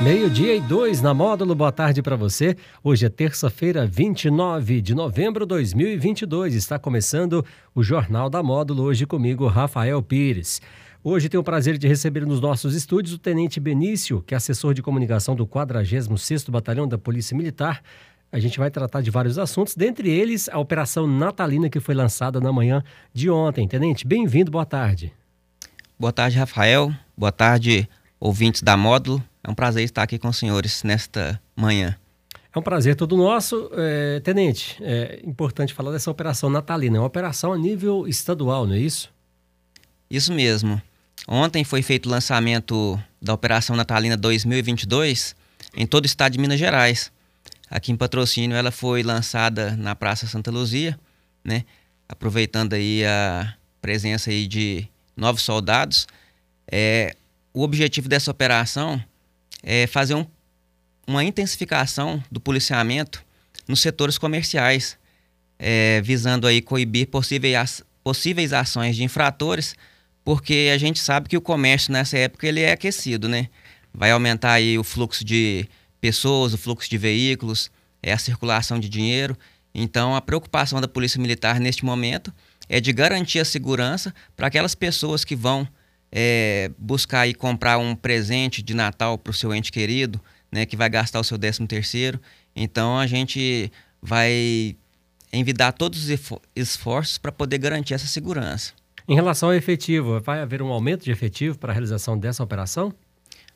Meio-dia e dois na módulo, boa tarde para você. Hoje é terça-feira, 29 de novembro de 2022. Está começando o Jornal da Módulo, hoje comigo, Rafael Pires. Hoje tenho o prazer de receber nos nossos estúdios o Tenente Benício, que é assessor de comunicação do 46º Batalhão da Polícia Militar. A gente vai tratar de vários assuntos, dentre eles a Operação Natalina que foi lançada na manhã de ontem. Tenente, bem-vindo, boa tarde. Boa tarde, Rafael. Boa tarde, ouvintes da Módulo. É um prazer estar aqui com os senhores nesta manhã. É um prazer todo nosso. É, tenente, é importante falar dessa operação natalina. É uma operação a nível estadual, não é isso? Isso mesmo. Ontem foi feito o lançamento da Operação Natalina 2022 em todo o estado de Minas Gerais. Aqui em Patrocínio ela foi lançada na Praça Santa Luzia, né? aproveitando aí a presença aí de novos soldados. É, o objetivo dessa operação é fazer um, uma intensificação do policiamento nos setores comerciais, é, visando aí coibir possíveis, possíveis ações de infratores, porque a gente sabe que o comércio nessa época ele é aquecido, né? Vai aumentar aí o fluxo de pessoas, o fluxo de veículos, é a circulação de dinheiro. Então, a preocupação da Polícia Militar neste momento é de garantir a segurança para aquelas pessoas que vão é, buscar e comprar um presente de Natal para o seu ente querido, né, que vai gastar o seu 13 terceiro. Então a gente vai envidar todos os esforços para poder garantir essa segurança. Em relação ao efetivo, vai haver um aumento de efetivo para a realização dessa operação?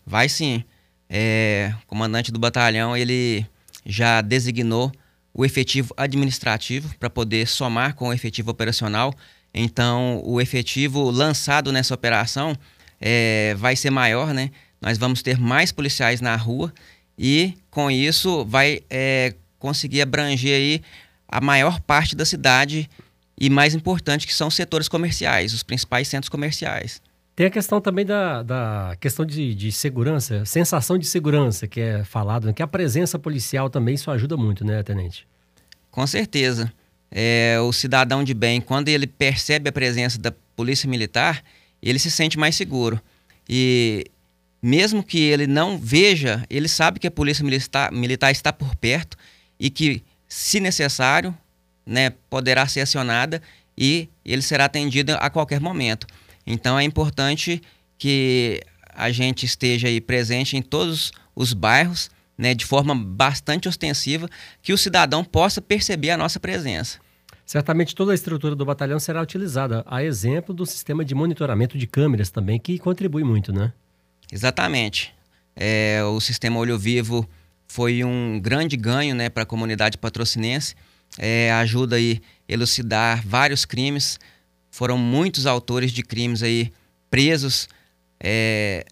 Vai sim. É, o comandante do batalhão ele já designou o efetivo administrativo para poder somar com o efetivo operacional então, o efetivo lançado nessa operação é, vai ser maior, né? Nós vamos ter mais policiais na rua e, com isso, vai é, conseguir abranger aí a maior parte da cidade e, mais importante, que são os setores comerciais, os principais centros comerciais. Tem a questão também da, da questão de, de segurança, sensação de segurança que é falado, né? que a presença policial também isso ajuda muito, né, Tenente? Com certeza é, o cidadão de bem, quando ele percebe a presença da polícia militar, ele se sente mais seguro. E mesmo que ele não veja, ele sabe que a polícia militar, militar está por perto e que, se necessário, né, poderá ser acionada e ele será atendido a qualquer momento. Então é importante que a gente esteja aí presente em todos os bairros, né, de forma bastante ostensiva, que o cidadão possa perceber a nossa presença. Certamente toda a estrutura do batalhão será utilizada, a exemplo do sistema de monitoramento de câmeras também, que contribui muito, né? Exatamente. É, o sistema Olho Vivo foi um grande ganho né, para a comunidade patrocinense. É, ajuda aí elucidar vários crimes. Foram muitos autores de crimes aí presos é,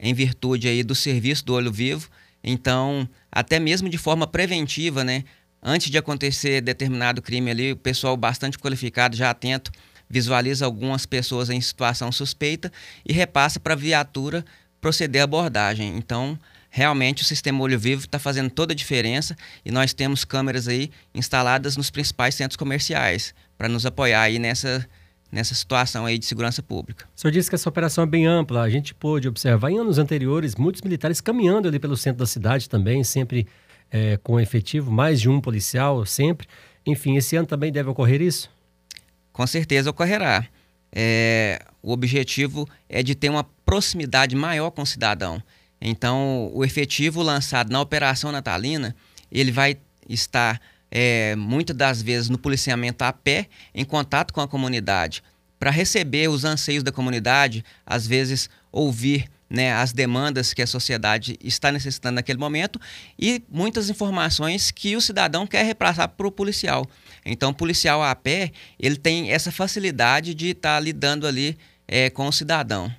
em virtude aí do serviço do Olho Vivo. Então, até mesmo de forma preventiva, né, antes de acontecer determinado crime ali, o pessoal bastante qualificado, já atento, visualiza algumas pessoas em situação suspeita e repassa para a viatura proceder à abordagem. Então, realmente o sistema olho vivo está fazendo toda a diferença e nós temos câmeras aí instaladas nos principais centros comerciais para nos apoiar aí nessa nessa situação aí de segurança pública. O senhor disse que essa operação é bem ampla. A gente pôde observar em anos anteriores muitos militares caminhando ali pelo centro da cidade também, sempre é, com efetivo, mais de um policial sempre. Enfim, esse ano também deve ocorrer isso? Com certeza ocorrerá. É, o objetivo é de ter uma proximidade maior com o cidadão. Então, o efetivo lançado na Operação Natalina, ele vai estar é, muitas das vezes no policiamento a pé, em contato com a comunidade, para receber os anseios da comunidade, às vezes ouvir né, as demandas que a sociedade está necessitando naquele momento e muitas informações que o cidadão quer repassar para o policial. Então, o policial a pé, ele tem essa facilidade de estar tá lidando ali é, com o cidadão.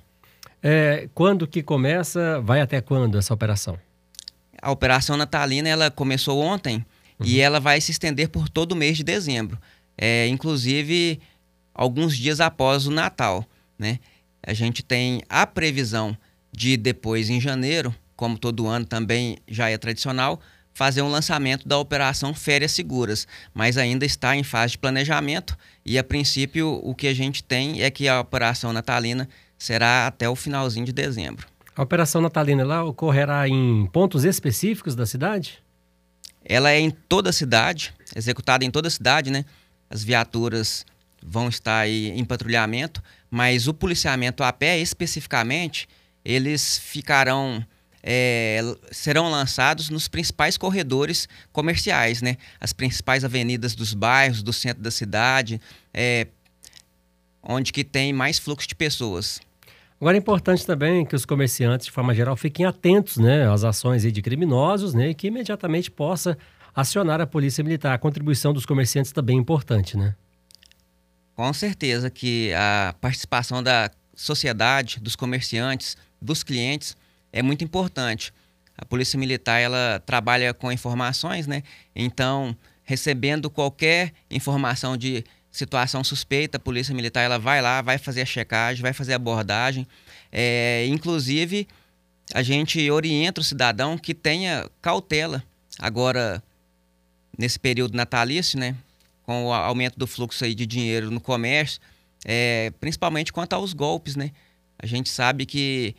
É, quando que começa, vai até quando essa operação? A operação natalina, ela começou ontem uhum. e ela vai se estender por todo o mês de dezembro, é, inclusive alguns dias após o Natal. Né? A gente tem a previsão de depois, em janeiro, como todo ano também já é tradicional, fazer um lançamento da operação Férias Seguras, mas ainda está em fase de planejamento e a princípio o que a gente tem é que a operação natalina será até o finalzinho de dezembro. A operação natalina ela ocorrerá em pontos específicos da cidade? Ela é em toda a cidade, executada em toda a cidade, né? As viaturas vão estar aí em patrulhamento, mas o policiamento a pé especificamente, eles ficarão é, serão lançados nos principais corredores comerciais, né? As principais avenidas dos bairros, do centro da cidade, é, onde que tem mais fluxo de pessoas. Agora é importante também que os comerciantes, de forma geral, fiquem atentos né, às ações de criminosos né, e que imediatamente possa acionar a polícia militar. A contribuição dos comerciantes também é importante, né? Com certeza que a participação da sociedade, dos comerciantes, dos clientes é muito importante. A Polícia Militar ela trabalha com informações, né? Então, recebendo qualquer informação de situação suspeita, a Polícia Militar ela vai lá, vai fazer a checagem, vai fazer a abordagem. É, inclusive, a gente orienta o cidadão que tenha cautela. Agora, nesse período natalício, né, com o aumento do fluxo aí de dinheiro no comércio, é, principalmente quanto aos golpes, né? A gente sabe que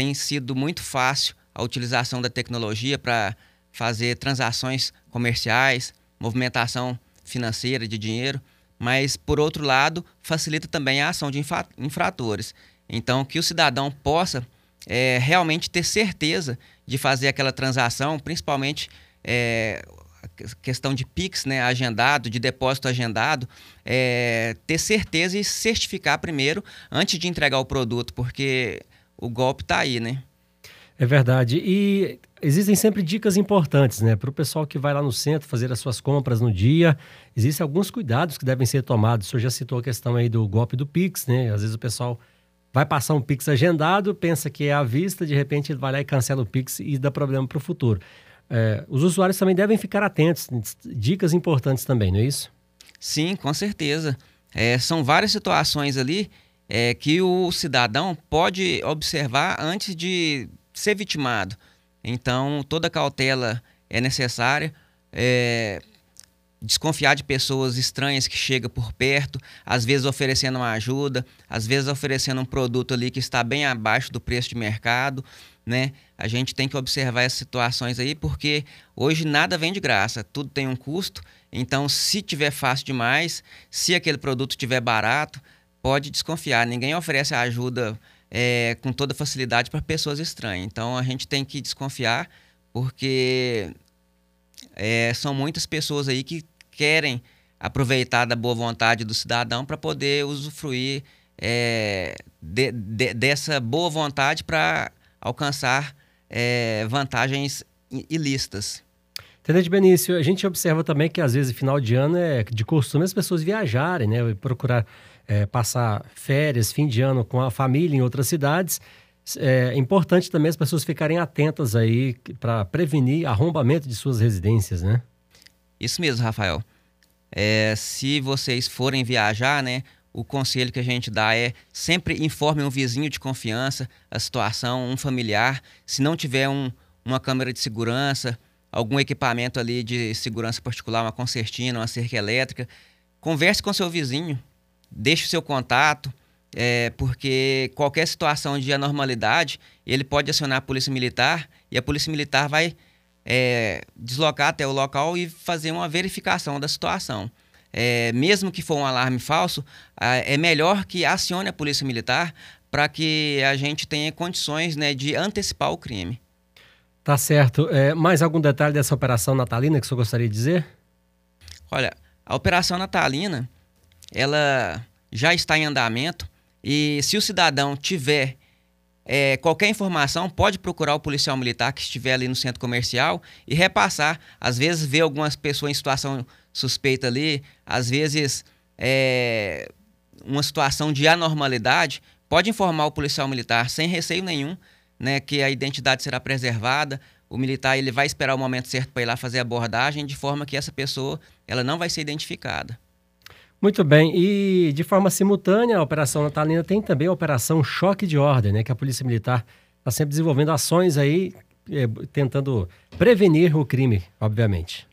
tem sido muito fácil a utilização da tecnologia para fazer transações comerciais, movimentação financeira de dinheiro mas, por outro lado, facilita também a ação de infratores. Então, que o cidadão possa é, realmente ter certeza de fazer aquela transação, principalmente é, questão de PIX né, agendado, de depósito agendado, é, ter certeza e certificar primeiro antes de entregar o produto, porque o golpe está aí, né? É verdade. E existem sempre dicas importantes, né? Para o pessoal que vai lá no centro fazer as suas compras no dia, existem alguns cuidados que devem ser tomados. O senhor já citou a questão aí do golpe do Pix, né? Às vezes o pessoal vai passar um Pix agendado, pensa que é à vista, de repente ele vai lá e cancela o Pix e dá problema para o futuro. É, os usuários também devem ficar atentos, dicas importantes também, não é isso? Sim, com certeza. É, são várias situações ali é, que o cidadão pode observar antes de ser vitimado. Então, toda cautela é necessária. É, desconfiar de pessoas estranhas que chegam por perto, às vezes oferecendo uma ajuda, às vezes oferecendo um produto ali que está bem abaixo do preço de mercado, né? A gente tem que observar essas situações aí porque hoje nada vem de graça, tudo tem um custo. Então, se tiver fácil demais, se aquele produto tiver barato, pode desconfiar. Ninguém oferece ajuda é, com toda facilidade para pessoas estranhas. Então a gente tem que desconfiar, porque é, são muitas pessoas aí que querem aproveitar da boa vontade do cidadão para poder usufruir é, de, de, dessa boa vontade para alcançar é, vantagens ilícitas. Tenente Benício, a gente observa também que às vezes final de ano é de costume as pessoas viajarem, né? Procurar é, passar férias, fim de ano com a família em outras cidades. É importante também as pessoas ficarem atentas aí para prevenir arrombamento de suas residências, né? Isso mesmo, Rafael. É, se vocês forem viajar, né, o conselho que a gente dá é sempre informe um vizinho de confiança a situação, um familiar. Se não tiver um, uma câmera de segurança, algum equipamento ali de segurança particular, uma concertina, uma cerca elétrica, converse com seu vizinho, deixe o seu contato, é, porque qualquer situação de anormalidade, ele pode acionar a polícia militar e a polícia militar vai é, deslocar até o local e fazer uma verificação da situação. É, mesmo que for um alarme falso, é melhor que acione a polícia militar para que a gente tenha condições né, de antecipar o crime. Tá certo. É, mais algum detalhe dessa operação natalina que o senhor gostaria de dizer? Olha, a operação natalina ela já está em andamento e se o cidadão tiver é, qualquer informação, pode procurar o policial militar que estiver ali no centro comercial e repassar. Às vezes vê algumas pessoas em situação suspeita ali, às vezes é, uma situação de anormalidade, pode informar o policial militar sem receio nenhum, né, que a identidade será preservada. o militar ele vai esperar o momento certo para ir lá fazer a abordagem, de forma que essa pessoa ela não vai ser identificada. Muito bem, e de forma simultânea, a Operação Natalina tem também a Operação Choque de Ordem, né? Que a Polícia Militar está sempre desenvolvendo ações aí, é, tentando prevenir o crime, obviamente.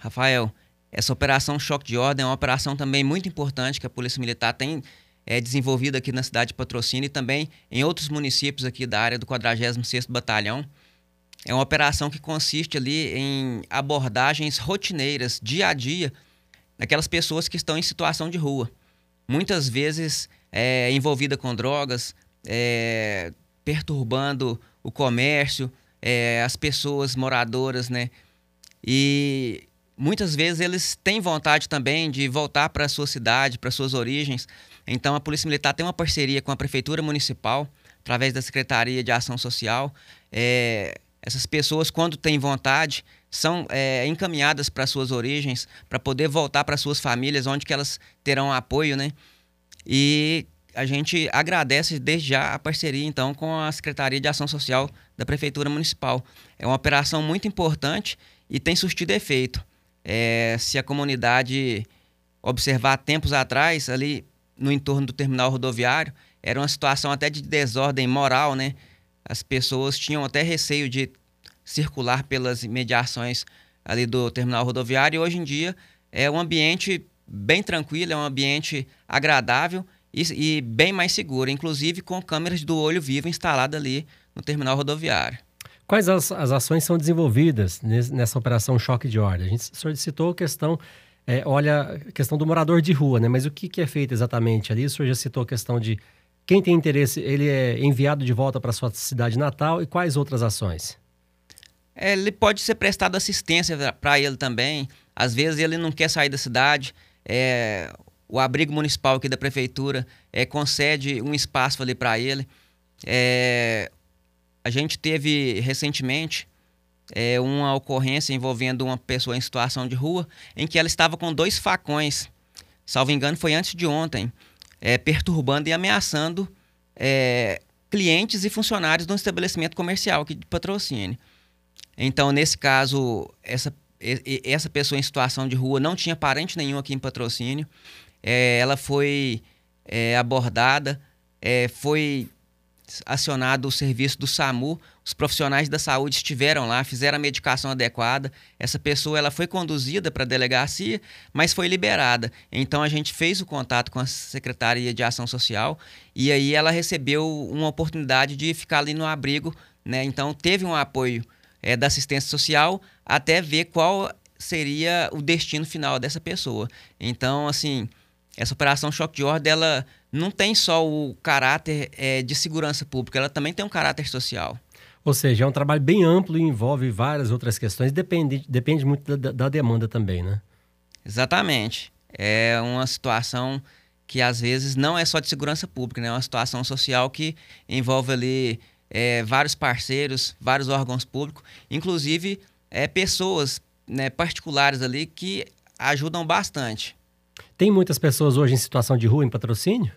Rafael, essa Operação Choque de Ordem é uma operação também muito importante que a Polícia Militar tem é, desenvolvido aqui na cidade de Patrocínio e também em outros municípios aqui da área do 46º Batalhão. É uma operação que consiste ali em abordagens rotineiras, dia a dia, daquelas pessoas que estão em situação de rua. Muitas vezes é, envolvida com drogas, é, perturbando o comércio, é, as pessoas moradoras, né? E muitas vezes eles têm vontade também de voltar para a sua cidade, para suas origens. Então a Polícia Militar tem uma parceria com a Prefeitura Municipal, através da Secretaria de Ação Social. É, essas pessoas, quando têm vontade, são é, encaminhadas para suas origens, para poder voltar para suas famílias, onde que elas terão apoio, né? E a gente agradece desde já a parceria, então, com a Secretaria de Ação Social da Prefeitura Municipal. É uma operação muito importante e tem surtido efeito. É, se a comunidade observar tempos atrás, ali no entorno do terminal rodoviário, era uma situação até de desordem moral, né? As pessoas tinham até receio de circular pelas imediações ali do terminal rodoviário e hoje em dia é um ambiente bem tranquilo, é um ambiente agradável e, e bem mais seguro, inclusive com câmeras do olho vivo instaladas ali no terminal rodoviário. Quais as, as ações são desenvolvidas nessa operação choque de ordem? A gente solicitou a questão, é, olha, a questão do morador de rua, né? Mas o que, que é feito exatamente ali? O senhor já citou a questão de quem tem interesse, ele é enviado de volta para sua cidade natal e quais outras ações? É, ele pode ser prestado assistência para ele também. Às vezes ele não quer sair da cidade. É, o abrigo municipal aqui da prefeitura é, concede um espaço ali para ele. É, a gente teve recentemente é, uma ocorrência envolvendo uma pessoa em situação de rua em que ela estava com dois facões, salvo engano, foi antes de ontem, é, perturbando e ameaçando é, clientes e funcionários de um estabelecimento comercial aqui de patrocínio. Então, nesse caso, essa, essa pessoa em situação de rua não tinha parente nenhum aqui em patrocínio é, ela foi é, abordada, é, foi acionado o serviço do SAMU, os profissionais da saúde estiveram lá, fizeram a medicação adequada. Essa pessoa ela foi conduzida para a delegacia, mas foi liberada. Então a gente fez o contato com a Secretaria de Ação Social e aí ela recebeu uma oportunidade de ficar ali no abrigo, né? Então teve um apoio é, da assistência social até ver qual seria o destino final dessa pessoa. Então assim essa operação choque de ordem ela não tem só o caráter é, de segurança pública, ela também tem um caráter social. Ou seja, é um trabalho bem amplo e envolve várias outras questões, depende, depende muito da, da demanda também, né? Exatamente. É uma situação que às vezes não é só de segurança pública, né? é uma situação social que envolve ali é, vários parceiros, vários órgãos públicos, inclusive é, pessoas né, particulares ali que ajudam bastante. Tem muitas pessoas hoje em situação de rua em patrocínio?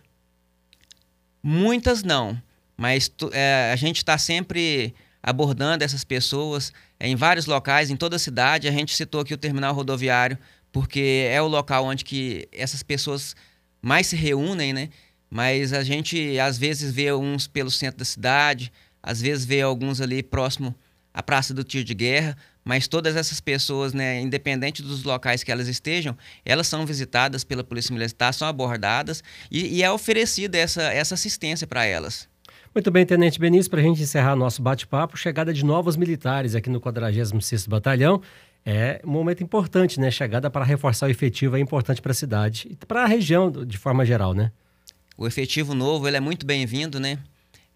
Muitas não, mas é, a gente está sempre abordando essas pessoas é, em vários locais, em toda a cidade. A gente citou aqui o terminal rodoviário, porque é o local onde que essas pessoas mais se reúnem, né? Mas a gente às vezes vê uns pelo centro da cidade, às vezes vê alguns ali próximo à Praça do Tiro de Guerra, mas todas essas pessoas, né, independente dos locais que elas estejam, elas são visitadas pela Polícia Militar, são abordadas e, e é oferecida essa, essa assistência para elas. Muito bem, Tenente Benício, para a gente encerrar nosso bate-papo, chegada de novos militares aqui no 46º Batalhão, é um momento importante, né? Chegada para reforçar o efetivo é importante para a cidade e para a região de forma geral, né? O efetivo novo, ele é muito bem-vindo, né?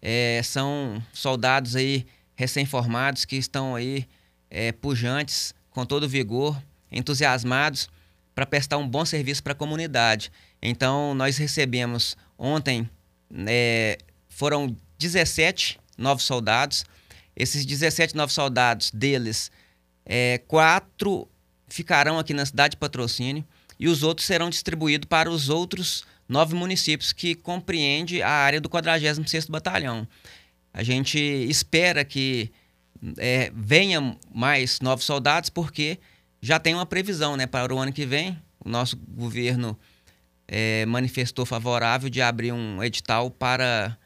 É, são soldados aí recém-formados que estão aí é, pujantes, com todo vigor, entusiasmados para prestar um bom serviço para a comunidade. Então, nós recebemos ontem, é, foram 17 novos soldados. Esses 17 novos soldados, deles, é, quatro ficarão aqui na cidade de patrocínio e os outros serão distribuídos para os outros nove municípios que compreende a área do 46º Batalhão. A gente espera que é, venha mais novos soldados, porque já tem uma previsão né, para o ano que vem. O nosso governo é, manifestou favorável de abrir um edital para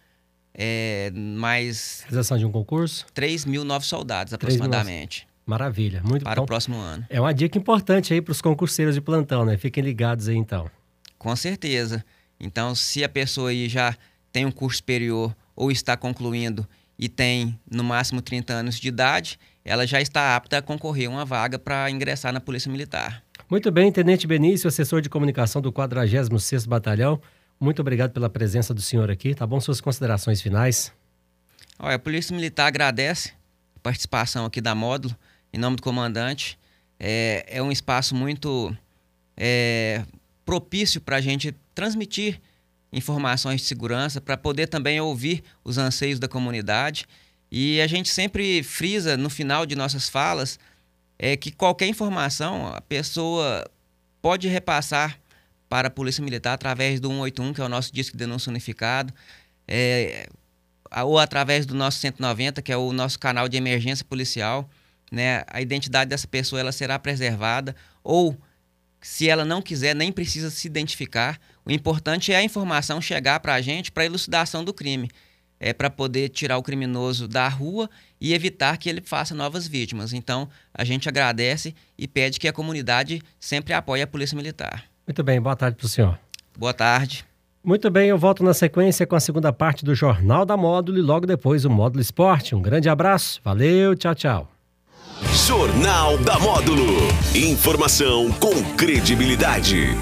é, mais. Realização de um concurso? 3 mil novos soldados, aproximadamente. Maravilha. Muito Para então, o próximo ano. É uma dica importante aí para os concurseiros de plantão, né? Fiquem ligados aí então. Com certeza. Então, se a pessoa aí já tem um curso superior ou está concluindo e tem no máximo 30 anos de idade, ela já está apta a concorrer a uma vaga para ingressar na Polícia Militar. Muito bem, Tenente Benício, assessor de comunicação do 46º Batalhão. Muito obrigado pela presença do senhor aqui, tá bom? Suas considerações finais. Olha, a Polícia Militar agradece a participação aqui da Módulo, em nome do comandante. É, é um espaço muito é, propício para a gente transmitir informações de segurança, para poder também ouvir os anseios da comunidade. E a gente sempre frisa no final de nossas falas é que qualquer informação a pessoa pode repassar para a Polícia Militar através do 181, que é o nosso disco de denúncia unificado, é, ou através do nosso 190, que é o nosso canal de emergência policial. Né? A identidade dessa pessoa ela será preservada, ou se ela não quiser, nem precisa se identificar. O importante é a informação chegar para a gente para elucidação do crime, é para poder tirar o criminoso da rua e evitar que ele faça novas vítimas. Então, a gente agradece e pede que a comunidade sempre apoie a Polícia Militar. Muito bem, boa tarde para o senhor. Boa tarde. Muito bem, eu volto na sequência com a segunda parte do Jornal da Módulo e logo depois o Módulo Esporte. Um grande abraço, valeu, tchau, tchau. Jornal da Módulo. Informação com credibilidade.